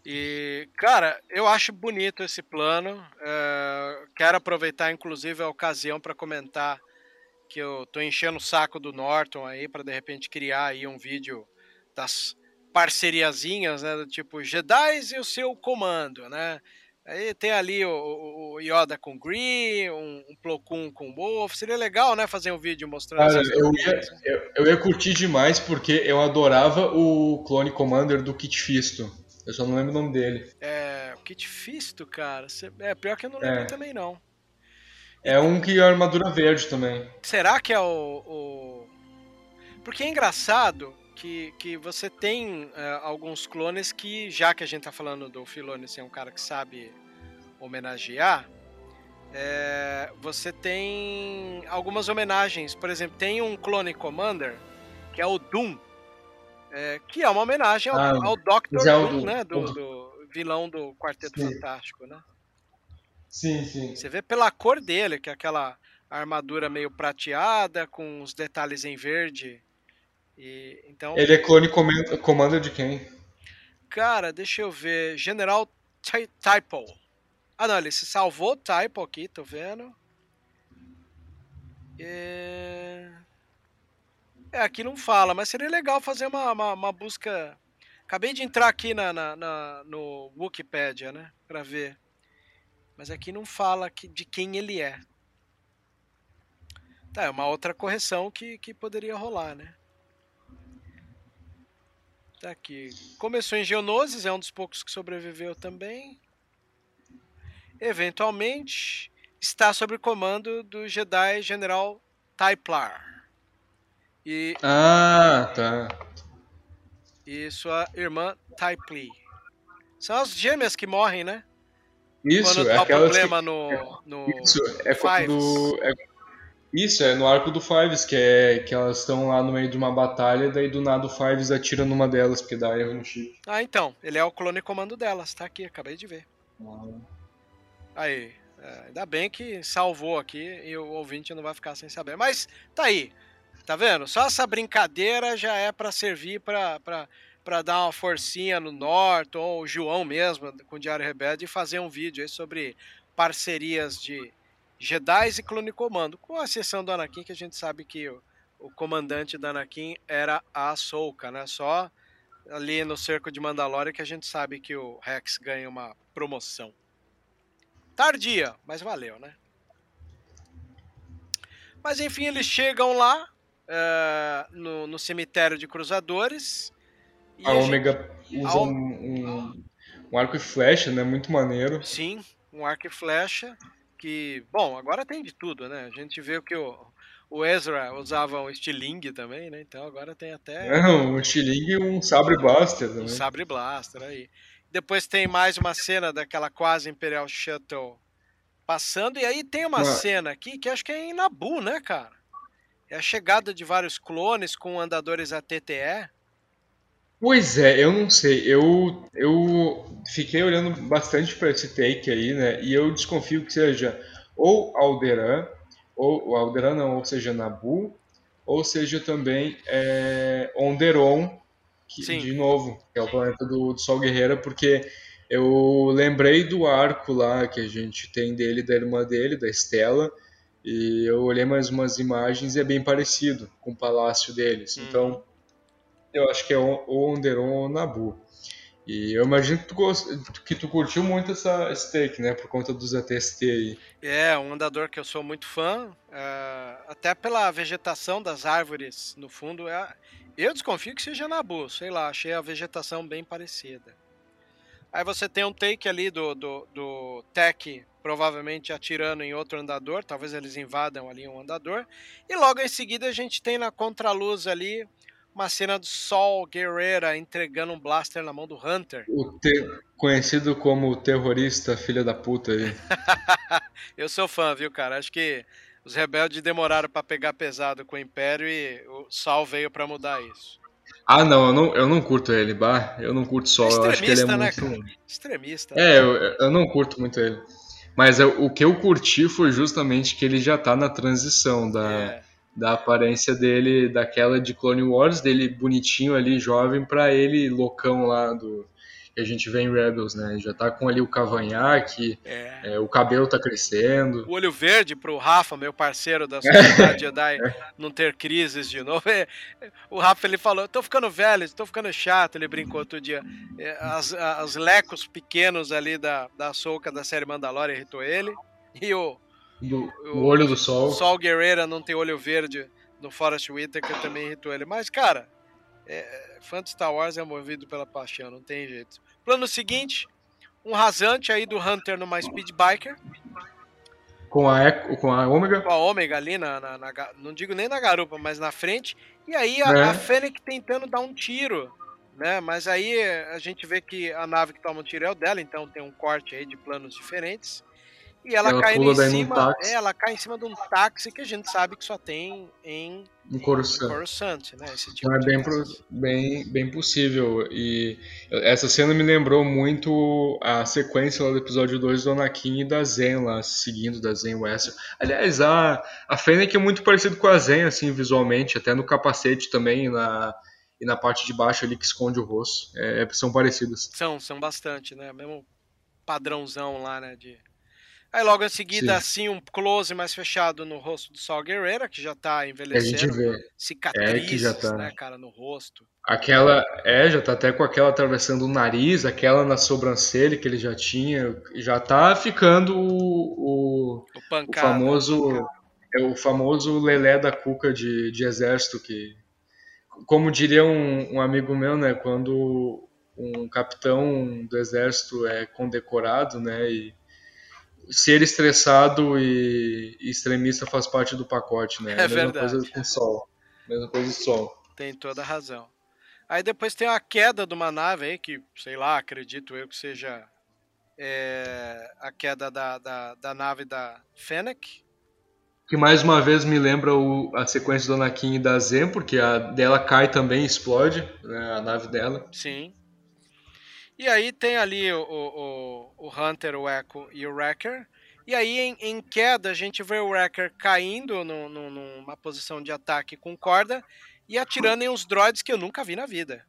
E, cara, eu acho bonito esse plano. é, quero aproveitar, inclusive, a ocasião para comentar que eu tô enchendo o saco do Norton aí para de repente criar aí um vídeo das parceriazinhas, né? Do tipo Jedi e o seu comando, né? Aí tem ali o, o- Yoda com Green, um, um Plo Koon com Wolf. Seria legal, né? Fazer um vídeo mostrando Cara, eu ia, eu, eu ia curtir demais porque eu adorava o Clone Commander do Kit Fisto. Eu só não lembro o nome dele. É, o Kit Fisto, cara. É, pior que eu não lembro É. também, não. É um que é armadura verde também. Será que é o. o- Porque é engraçado que, que você tem é, alguns clones que, já que a gente tá falando do Filoni ser um cara que sabe homenagear, é, você tem algumas homenagens. Por exemplo, tem um clone Commander que é o Doom, é, que é uma homenagem ao, Ah, ao Dr. mas é Doom, do- né? Do, do vilão do Quarteto Sim. Fantástico, né? Sim, sim. Você vê pela cor dele, que é aquela armadura meio prateada, com os detalhes em verde. E, então, Ele é Clone Command- Commander de quem? Cara, deixa eu ver. General Typo. Ah, não, ele se salvou Typo aqui, tô vendo. É... é, aqui não fala, mas seria legal fazer uma, uma, uma busca. Acabei de entrar aqui na, na, na, no Wikipedia, né? Pra ver. Mas aqui não fala que, de quem ele é. Tá, é uma outra correção que, que poderia rolar, né? Tá aqui. Começou em Geonosis, é um dos poucos que sobreviveu também. Eventualmente, está sob comando do Jedi General Typlar. E, ah, tá. E sua irmã Typli. São as gêmeas que morrem, né? Isso, quando é tá aquelas problema que... no, no Isso, é quando... É isso, é no arco do Fives, que é que elas estão lá no meio de uma batalha, daí do nada o Fives atira numa delas, porque dá erro no chip. Ah, então. Ele é o clone comando delas, tá aqui, acabei de ver. Ah. Aí. É, ainda bem que salvou aqui e o ouvinte não vai ficar sem saber. Mas tá aí. Tá vendo? Só essa brincadeira já é para servir para para dar uma forcinha no Norton ou o João mesmo com o Diário Rebelde e fazer um vídeo aí sobre parcerias de Jedi e Clone Comando, com a exceção do Anakin, que a gente sabe que o, o comandante da Anakin era a Ahsoka, né? Só ali no cerco de Mandalorian que a gente sabe que o Rex ganha uma promoção. Tardia, mas valeu, né? Mas enfim, eles chegam lá uh, no, no, cemitério de cruzadores. a, a Ômega gente... usa a... um, um, um, arco e flecha, né? Muito maneiro. Sim, um arco e flecha que, bom, agora tem de tudo, né? A gente vê que o, o Ezra usava um estilingue também, né? Então agora tem até. Não, um estilingue e um sabre blaster também. Um sabre blaster aí. Depois tem mais uma cena daquela quase Imperial Shuttle passando, e aí tem uma cena aqui que acho que é em Nabu, né, cara? É a chegada de vários clones com andadores ATTE. Pois é, eu não sei. Eu, eu fiquei olhando bastante para esse take aí, né? E eu desconfio que seja ou Alderan, ou Alderan não, ou seja Nabu, ou seja também é, Onderon, que, de novo, que é o planeta do, do Sol Guerreira, porque eu lembrei do arco lá que a gente tem dele, da irmã dele, da Estela, e eu olhei mais umas imagens e é bem parecido com o palácio deles. Hum. Então eu acho que é ou Onderon ou Nabu. E eu imagino que tu, gost... que tu curtiu muito essa, esse take, né? Por conta dos ATST aí. É, um andador que eu sou muito fã. Uh, até pela vegetação das árvores no fundo. É... Eu desconfio que seja Nabu, sei lá, achei a vegetação bem parecida. Aí você tem um take ali do, do, do Tech provavelmente atirando em outro andador, talvez eles invadam ali um andador. E logo em seguida a gente tem na contraluz ali uma cena do Sol Guerrera entregando um blaster na mão do Hunter. O. Conhecido como terrorista filha da puta aí. eu sou fã, viu, cara? Acho que os rebeldes demoraram para pegar pesado com o Império e o Sol veio para mudar isso. Ah, não eu, não, eu não curto ele, bah. Eu não curto Sol, eu acho que ele é né, muito. Cara? Extremista. É, eu, eu não curto muito ele. Mas eu, o que eu curti foi justamente que ele já tá na transição da. É da aparência dele, daquela de Clone Wars, dele bonitinho ali, jovem, para ele loucão lá do que a gente vê em Rebels, né? Já tá com ali o cavanhaque, é. É, o cabelo tá crescendo. O olho verde pro Rafa, meu parceiro da Sociedade Jedi, não ter crises de novo. É, o Rafa ele falou: tô ficando velho, tô ficando chato. Ele brincou outro dia. É, as, as lecos pequenos ali da, da soca da série Mandalorian irritou ele. E o, do, o olho do sol. O Sol Guerreira não tem olho verde no Forest Whitaker também irritou ele. Mas, cara, é, fã de Star Wars é movido pela paixão, não tem jeito. Plano seguinte, um rasante aí do Hunter numa Speed Biker. Com a, Eco, com a Ômega? Com a Ômega ali, na, na, na, não digo nem na garupa, mas na frente. E aí a, é. a Fennec tentando dar um tiro, né? Mas aí a gente vê que a nave que toma um tiro é o dela, então tem um corte aí de planos diferentes. E ela, ela cai em cima, é, ela cai em cima de um táxi que a gente sabe que só tem em, em Coruscant. Coruscant né? Esse tipo é bem, pro, bem, bem possível. E essa cena me lembrou muito a sequência lá do episódio 2 do Anakin e da Zen lá, seguindo da Zen Wessel. Aliás, a, a Fennec é muito parecido com a Zen, assim, visualmente, até no capacete também, na e na parte de baixo ali que esconde o rosto. É, são parecidas. São, são bastante, né? Mesmo padrãozão lá, né? De... Aí logo em seguida, Sim. assim, um close mais fechado no rosto do Sol Guerreira, que já tá envelhecendo. Cicatrizes, é que já tá... né, cara, no rosto. Aquela, é, já tá até com aquela atravessando o nariz, aquela na sobrancelha que ele já tinha, já tá ficando o, o, o, pancada, o famoso é o famoso lelé da cuca de, de exército que como diria um, um, amigo meu, né, quando um capitão do exército é condecorado, né, e ser estressado e, extremista faz parte do pacote, né? É, é a mesma verdade. coisa com sol. Mesma coisa do sol. Tem toda a razão. Aí depois tem a queda de uma nave aí, que, sei lá, acredito eu que seja é, a queda da, da, da, nave da Fennec. Que mais uma vez me lembra o, a sequência do Anakin e da Zen, porque a dela cai também explode, né, a nave dela. Sim. E aí tem ali o, o, o Hunter, o Echo e o Wrecker. E aí em, em queda a gente vê o Wrecker caindo no, no, numa posição de ataque com corda e atirando em uns droids que eu nunca vi na vida.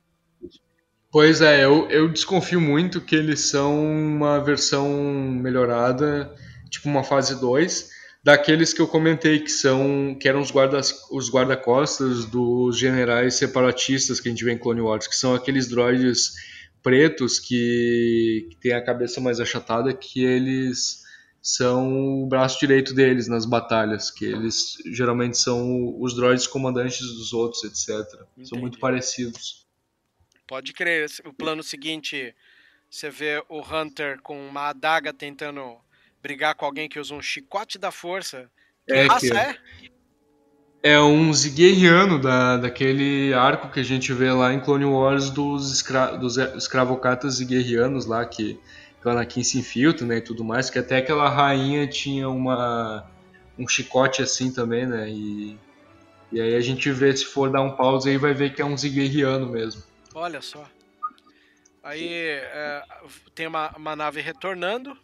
Pois é, eu, eu desconfio muito que eles são uma versão melhorada, tipo uma fase 2, daqueles que eu comentei que são que eram os guardas os guarda-costas dos generais separatistas que a gente vê em Clone Wars, que são aqueles droids pretos que, que têm a cabeça mais achatada, que eles são o braço direito deles nas batalhas, que eles geralmente são os droids comandantes dos outros, etc. Entendi. São muito parecidos. Pode crer. O plano seguinte, você vê o Hunter com uma adaga tentando brigar com alguém que usa um chicote da força. Que é raça que... é? É um Zigueriano da, daquele arco que a gente vê lá em Clone Wars dos, escra dos escravocatas Ziguerianos lá, que, que o Anakin se infiltra né, e tudo mais, que até aquela rainha tinha uma, um chicote assim também, né? E, e aí a gente vê, se for dar um pause aí, vai ver que é um Zigueriano mesmo. Olha só. Aí é, tem uma, uma nave retornando.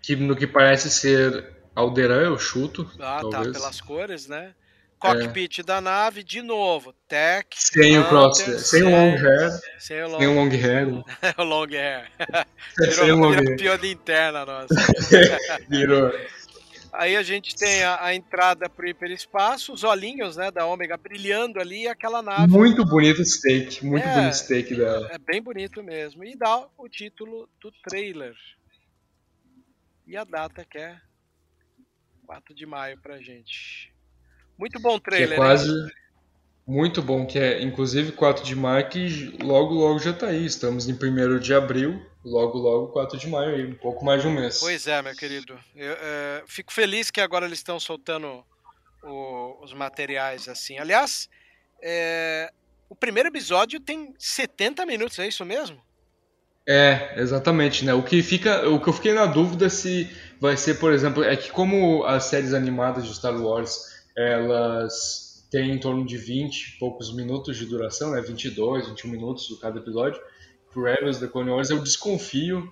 Que no que parece ser Alderan, eu chuto. Ah, tá, talvez. tá, pelas cores, né? Cockpit é. da nave, de novo, tech. Sem o cross, sem, sem o long hair. Sem o long, sem o long hair. o long hair. Virou, sem o long hair. piada interna nossa. Virou. Aí a gente tem a, a entrada pro hiperespaço, os olhinhos, né, da Ômega brilhando ali e aquela nave. Muito bonito o steak, muito é, bonito o steak dela. É bem bonito mesmo. E dá o título do trailer. E a data que é 4 de maio pra gente. Muito bom trailer. Que é quase né? muito bom, que é inclusive 4 de maio, que logo logo já tá aí. Estamos em 1 de abril, logo logo 4 de maio aí, um pouco mais de um mês. Pois é, meu querido. Eu é, fico feliz que agora eles estão soltando o, os materiais assim. Aliás, é, o primeiro episódio tem 70 minutos, é isso mesmo? É, exatamente, né? O que fica, o que eu fiquei na dúvida se vai ser, por exemplo, é que como as séries animadas de Star Wars elas têm em torno de 20 e poucos minutos de duração, né? 22, 21 minutos cada episódio. Rebels The Clone Wars eu desconfio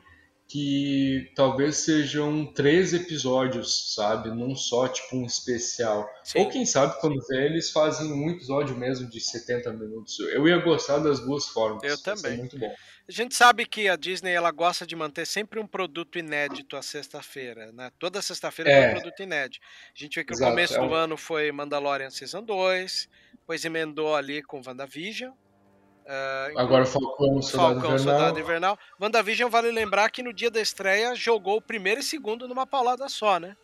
que talvez sejam três episódios, sabe? Num só, tipo um especial. Sim. Ou quem sabe, quando vê, eles fazem um episódio mesmo de 70 minutos. Eu ia gostar das duas formas. Eu também. muito bom. A gente sabe que a Disney ela gosta de manter sempre um produto inédito à sexta-feira, né? Toda sexta-feira é. tem um produto inédito. A gente vê que Exato, o começo é do ano foi Mandalorian Season 2, depois emendou ali com WandaVision. Uh, Agora Falcão, Soldado Falcão, Invernal. Soldado Invernal. WandaVision vale lembrar que no dia da estreia jogou o primeiro e segundo numa paulada só, né?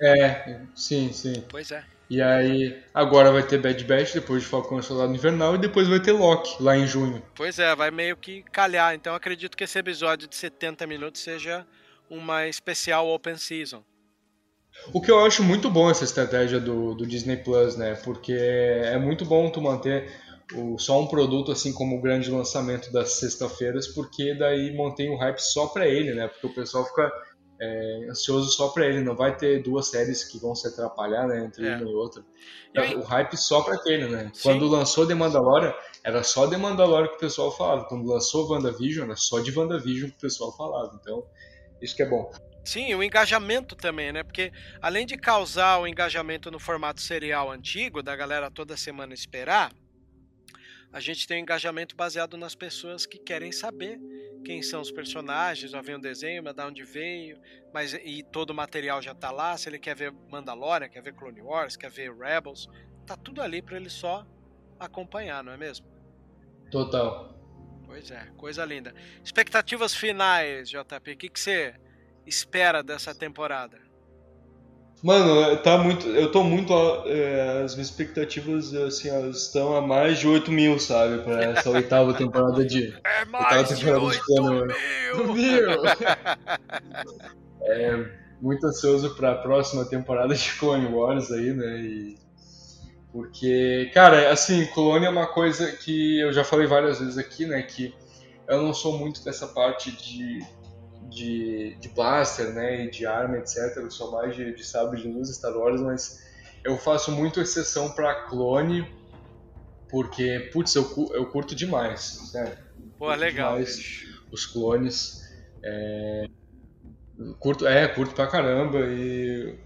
É, sim, sim. Pois é. E aí, agora vai ter Bad Batch, depois de Falcão e Soldado Invernal, e depois vai ter Loki, lá em junho. Pois é, vai meio que calhar. Então acredito que esse episódio de 70 minutos seja uma especial Open Season. O que eu acho muito bom essa estratégia do, do Disney Plus, né? Porque é muito bom tu manter o, só um produto assim como o grande lançamento das sexta-feiras, porque daí mantém o hype só para ele, né? Porque o pessoal fica é, ansioso só para ele. Não vai ter duas séries que vão se atrapalhar né, entre é. uma e outra. O hype só para aquele, né? Sim. Quando lançou The Mandalorian, era só The Mandalorian que o pessoal falava. Quando lançou WandaVision, era só de WandaVision que o pessoal falava. Então, isso que é bom. Sim, o engajamento também, né? Porque além de causar o engajamento no formato serial antigo, da galera toda semana esperar, a gente tem um engajamento baseado nas pessoas que querem saber quem são os personagens, já vem um desenho, mas de onde veio, mas e todo o material já tá lá. Se ele quer ver Mandalorian, quer ver Clone Wars, quer ver Rebels, tá tudo ali para ele só acompanhar, não é mesmo? Total. Pois é, coisa linda. Expectativas finais, JP, o que, que você espera dessa temporada? Mano, tá muito. Eu tô muito. É, as minhas expectativas, assim, elas estão a mais de 8 mil, sabe? Pra essa oitava temporada de. É mais de 8 mil! mil. é, muito ansioso pra próxima temporada de Clone Wars aí, né? E, porque, cara, assim, Clone é uma coisa que eu já falei várias vezes aqui, né? Que eu não sou muito dessa parte de de, de blaster, né, e de arma, etc. Eu sou mais de, de sabre de luz Star Wars, mas eu faço muito exceção para clone, porque, putz, eu, eu curto demais, né? Pô, legal. Demais os clones. É, curto, é, curto pra caramba. E,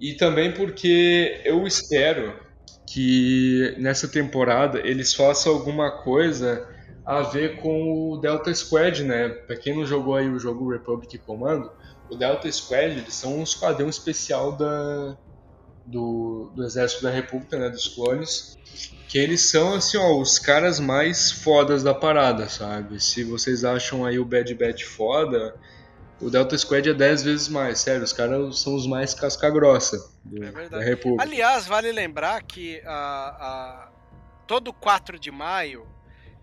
e também porque eu espero que nessa temporada eles façam alguma coisa a ver com o Delta Squad, né? Para quem não jogou aí o jogo Republic Commando, o Delta Squad eles são um esquadrão especial da, do, do Exército da República, né? Dos clones, que eles são assim, ó, os caras mais fodas da parada, sabe? Se vocês acham aí o Bad Batch foda, o Delta Squad é 10 vezes mais, sério, os caras são os mais casca grossa do, é da República. Aliás, vale lembrar que a, a, todo 4 de maio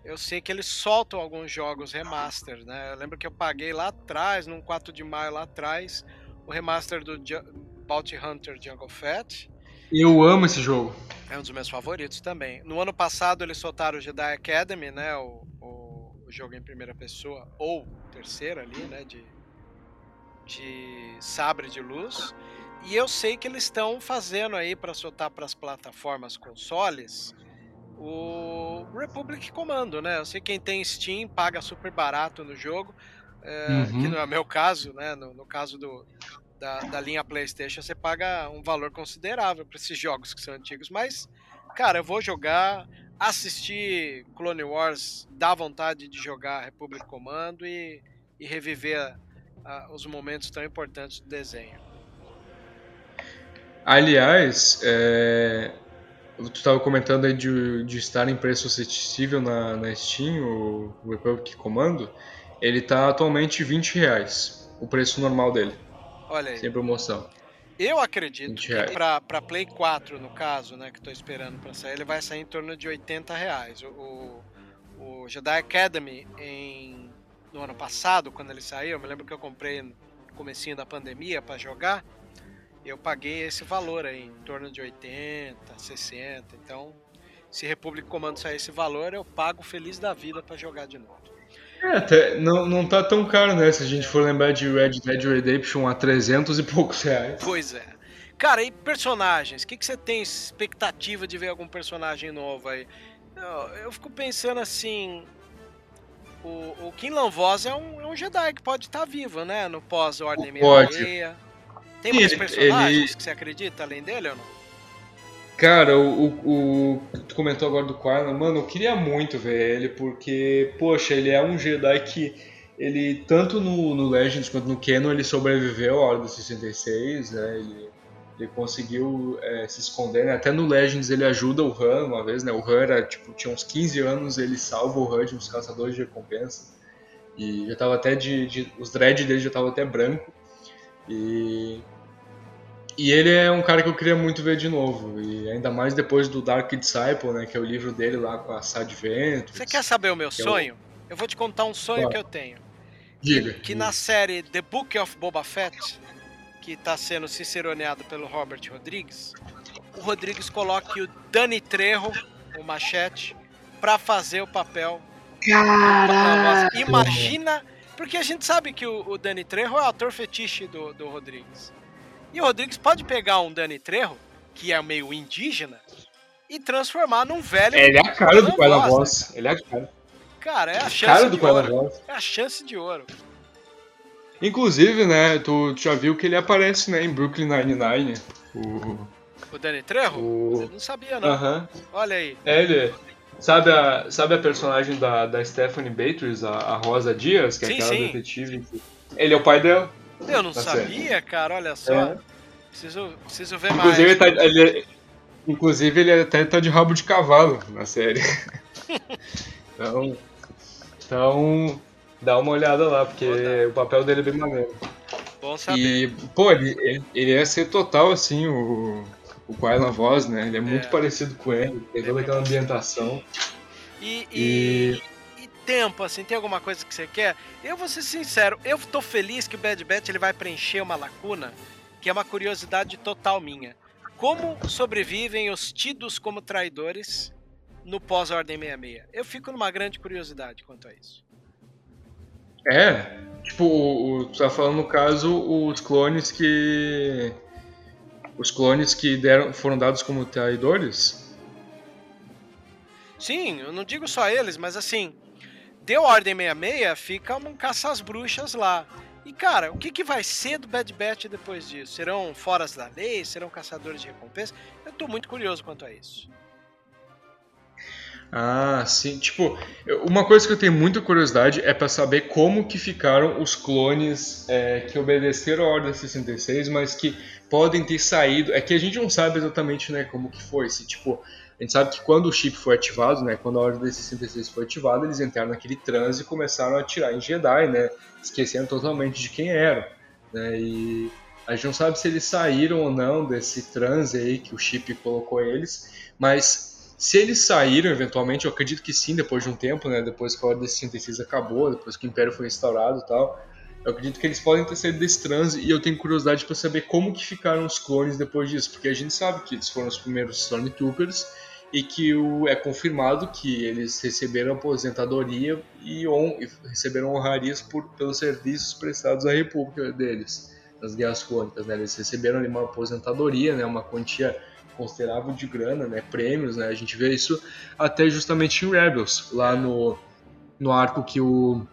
eu sei que eles soltam alguns jogos remaster, né? Eu lembro que eu paguei lá atrás, num 4 de maio lá atrás, o remaster do Bounty Hunter Jungle Fett. Eu amo esse jogo. É um dos meus favoritos também. No ano passado eles soltaram o Jedi Academy, né? O, o, o jogo em primeira pessoa, ou terceira ali, né? De, de sabre de luz. E eu sei que eles estão fazendo aí para soltar para as plataformas consoles o Republic Commando, né? Eu sei que quem tem Steam paga super barato no jogo, é, uhum. que não é o meu caso, né? No, no caso do, da, da, linha PlayStation, você paga um valor considerável para esses jogos que são antigos, mas, cara, eu vou jogar, assistir Clone Wars, dá vontade de jogar Republic Commando e, e reviver os momentos tão importantes do desenho. Aliás, é, Tu estava comentando aí de, de estar em preço acessível na, na Steam, o, o Republic Comando. Ele está atualmente 20 reais, o preço normal dele. Olha aí. Sem promoção. Eu acredito que para Play 4, no caso, né, que estou esperando para sair, ele vai sair em torno de 80 reais. O, o, Jedi Academy, em, no ano passado, quando ele saiu, eu me lembro que eu comprei no comecinho da pandemia para jogar eu paguei esse valor aí, em torno de 80, 60. Então, se Republic Commando sair esse valor, eu pago feliz da vida para jogar de novo. É, até, não, não tá tão caro, né? Se a gente for lembrar de Red Dead Redemption a 300 e poucos reais. Pois é. Cara, e personagens? O que, que você tem expectativa de ver algum personagem novo aí? Eu, eu fico pensando assim. O, o Kinlan Voss é um, é um Jedi que pode estar tá vivo, né? No pós-Ordem Meia. Tem mais personagens ele... que você acredita além dele ou não? Cara, o, o, o, tu comentou agora do Quinlan, mano, eu queria muito ver ele, porque, poxa, ele é um Jedi que ele, tanto no, no Legends quanto no Canon, ele sobreviveu à Ordem 66, né, ele, ele conseguiu é, se esconder, né? até no Legends ele ajuda o Han uma vez, né, o Han era, tipo, tinha uns 15 anos, ele salva o Han de uns caçadores de recompensa, e já tava até de, de os dread dele já tava até branco, e, e ele é um cara que eu queria muito ver de novo. E ainda mais depois do Dark Disciple, né? Que é o livro dele lá com a Sad Ventus. Você quer saber o meu sonho? É o... Eu vou te contar um sonho que eu tenho. Diga. Que, que na série The Book of Boba Fett, que está sendo ciceroneado pelo Robert Rodrigues, o Rodrigues coloque o Dani Trejo, o machete, para fazer o papel. Caraca! Imagina porque a gente sabe que o, o Dani Trejo é o ator fetiche do, do Rodrigues. E o Rodrigues pode pegar um Dani Trejo, que é meio indígena, e transformar num velho. Ele é a cara do da Voz. Ele é a cara. Cara, é a chance cara do de ouro. É a chance de ouro. Inclusive, né, tu, tu já viu que ele aparece, né, em Brooklyn Nine-Nine. O... o Dani Trejo? O... Você não sabia, não. Uh -huh. Olha aí. É, ele é. Sabe a, sabe a personagem da, da Stephanie Beatriz, a, a Rosa Dias, que é Sim, aquela sim. detetive? Ele é o pai dela. Eu não Tá sabia, cara, olha só. É. Preciso, preciso ver mais. Inclusive, ele, tá, ele, inclusive, ele até tá de rabo de cavalo na série. então, então, dá uma olhada lá, porque o papel dele é bem maneiro. Bom saber. E, pô, ele, ele, ele ia ser total, assim, o, o Quailan Voz, né? Ele é muito É. parecido com ele, tem É toda muito aquela ambientação. E, E- e, e tempo, assim, tem alguma coisa que você quer? Eu vou ser sincero, eu tô feliz que o Bad Batch ele vai preencher uma lacuna, que é uma curiosidade total minha. Como sobrevivem os tidos como traidores no pós-Ordem 66? Eu fico numa grande curiosidade quanto a isso. É, tipo, o- tu tá falando no caso os clones que. Os clones que deram, foram dados como traidores? Sim, eu não digo só eles, mas assim, deu Ordem 66, fica um caça às bruxas lá. E cara, o que, que vai ser do Bad Batch depois disso? Serão foras da lei? Serão caçadores de recompensa? Eu tô muito curioso quanto a isso. Ah, sim. Tipo, uma coisa que eu tenho muita curiosidade é pra saber como que ficaram os clones é, que obedeceram a Ordem 66, mas que podem ter saído. É que a gente não sabe exatamente, né, como que foi. Se, tipo, a gente sabe que quando o chip foi ativado, né, quando a Ordem 66 foi ativada, eles entraram naquele transe e começaram a atirar em Jedi, né, esquecendo totalmente de quem eram, né, e a gente não sabe se eles saíram ou não desse transe aí que o chip colocou eles, mas se eles saíram, eventualmente, eu acredito que sim, depois de um tempo, né? Depois que a Ordem 66 acabou, depois que o Império foi restaurado e tal. Eu acredito que eles podem ter saído desse transe e eu tenho curiosidade para saber como que ficaram os clones depois disso, porque a gente sabe que eles foram os primeiros Stormtroopers e que o, é confirmado que eles receberam aposentadoria e, hon, e receberam honrarias por, pelos serviços prestados à República deles nas guerras clônicas, né? Eles receberam uma aposentadoria, né? Uma quantia considerável de grana, né? Prêmios, né? A gente vê isso até justamente em Rebels, lá no, no arco que o,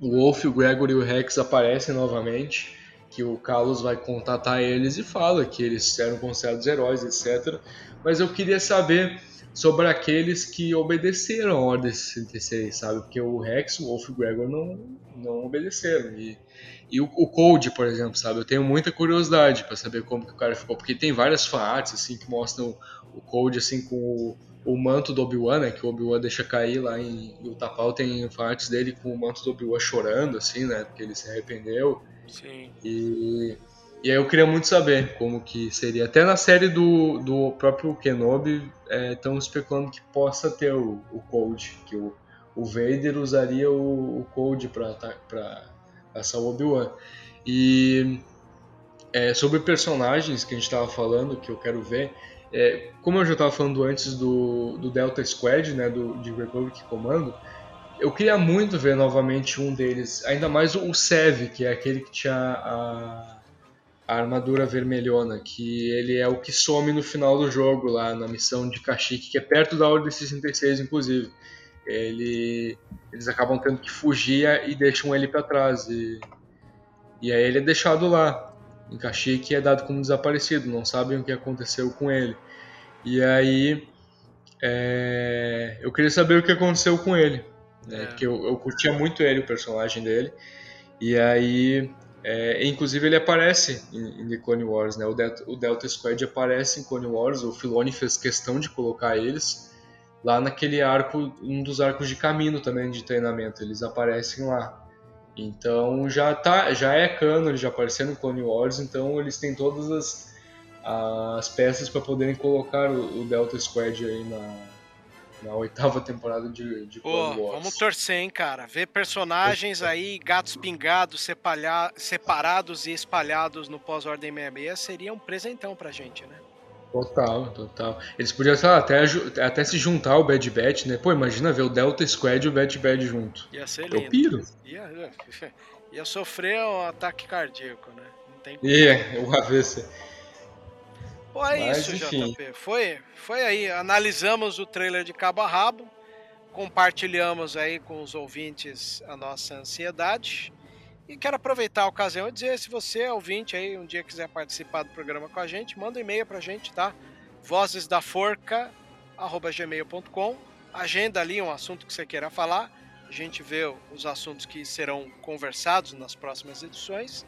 o Wolf, o Gregory e o Rex aparecem novamente, que o Carlos vai contatar eles e fala que eles eram considerados heróis, etc. Mas eu queria saber sobre aqueles que obedeceram a Ordem 66, sabe? Porque o Rex, o Wolf e o Gregor não, não obedeceram. E, e o, o Code, por exemplo, sabe? Eu tenho muita curiosidade para saber como que o cara ficou, porque tem várias fanarts assim que mostram o Code assim com o, o manto do Obi-Wan, né? Que o Obi-Wan deixa cair lá em Utapau, tem fanarts dele com o manto do Obi-Wan chorando assim, né? Porque ele se arrependeu. Sim. E, e aí eu queria muito saber como que seria. Até na série do, do próprio Kenobi estão especulando que possa ter o, o Code, que o, o Vader usaria o, o Code para caçar o Obi-Wan. E é, sobre personagens que a gente estava falando, que eu quero ver, é, como eu já estava falando antes do, do Delta Squad, né, do, de Republic Commando, eu queria muito ver novamente um deles, ainda mais o Sev, que é aquele que tinha a, a armadura vermelhona, que ele é o que some no final do jogo lá na missão de Kashyyyk, que é perto da Ordem 66, inclusive. Ele, eles acabam tendo que fugir e deixam ele para trás. E, e aí ele é deixado lá, em Kashyyyk, e é dado como desaparecido, não sabem o que aconteceu com ele. E aí é, eu queria saber o que aconteceu com ele. Né? É. Porque eu, eu curtia muito ele, o personagem dele. E aí, é, inclusive ele aparece em, em The Clone Wars, né? O Delta, o Delta Squad aparece em Clone Wars. O Filoni fez questão de colocar eles lá naquele arco, um dos arcos de caminho também de treinamento. Eles aparecem lá. Então já tá, já é cano, eles já apareceram no Clone Wars, então eles têm todas as, as peças para poderem colocar o, o Delta Squad aí na, na oitava temporada de, de Clone Wars. vamos torcer, hein, cara. Ver personagens aí, gatos pingados, sepalha- separados e espalhados no pós-Ordem 66 seria um presentão pra gente, né? Total, total. Eles podiam sei lá, até, até se juntar ao Bad Batch, né? Pô, imagina ver o Delta Squad e o Bad Batch junto. Ia ser Eu lindo. piro. Ia, ia sofrer um ataque cardíaco, né? Não tem E é, o avesso. Pô, é Mas, isso, enfim. JP. Foi, foi aí. Analisamos o trailer de cabo a rabo, compartilhamos aí com os ouvintes a nossa ansiedade. E quero aproveitar a ocasião e dizer, se você, ouvinte, aí, um dia quiser participar do programa com a gente, manda um e-mail pra gente, tá? vozesdaforca.gmail.com agenda ali um assunto que você queira falar. A gente vê os assuntos que serão conversados nas próximas edições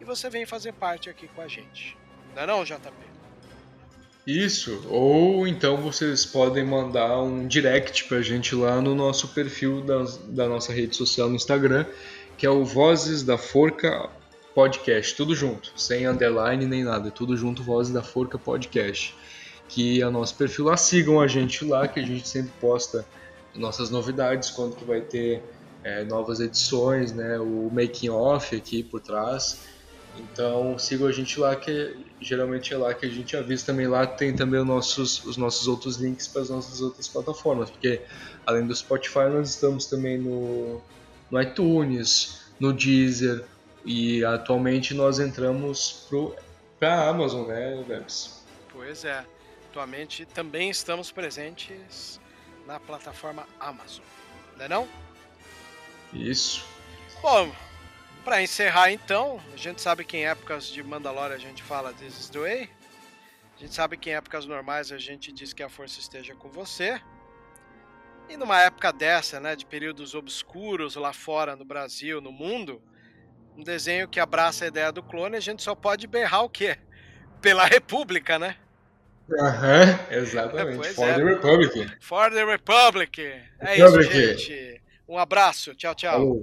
e você vem fazer parte aqui com a gente. Não é não, JP? Isso, ou então vocês podem mandar um direct pra gente lá no nosso perfil da, da nossa rede social no Instagram, que é o Vozes da Forca Podcast, tudo junto, sem underline nem nada, tudo junto, Vozes da Forca Podcast. Que é o nosso perfil lá, sigam a gente lá, que a gente sempre posta nossas novidades, quando que vai ter é, novas edições, né, o making off aqui por trás. Então sigam a gente lá, que geralmente é lá que a gente avisa também. Lá tem também os nossos, os nossos outros links para as nossas outras plataformas, porque além do Spotify, nós estamos também no, no iTunes, no Deezer e atualmente nós entramos para a Amazon, né, Debs? Pois é. Atualmente também estamos presentes na plataforma Amazon, não é não? Isso. Bom, para encerrar então, a gente sabe que em épocas de Mandalorian a gente fala This is the way. A gente sabe que em épocas normais a gente diz que a força esteja com você. E numa época dessa, né, de períodos obscuros lá fora no Brasil, no mundo, um desenho que abraça a ideia do clone, a gente só pode berrar o quê? Pela República, né? Aham, uhum, exatamente. For é. the Republic. For the Republic. É Republic. isso, gente. Um abraço. Tchau, tchau. Falou.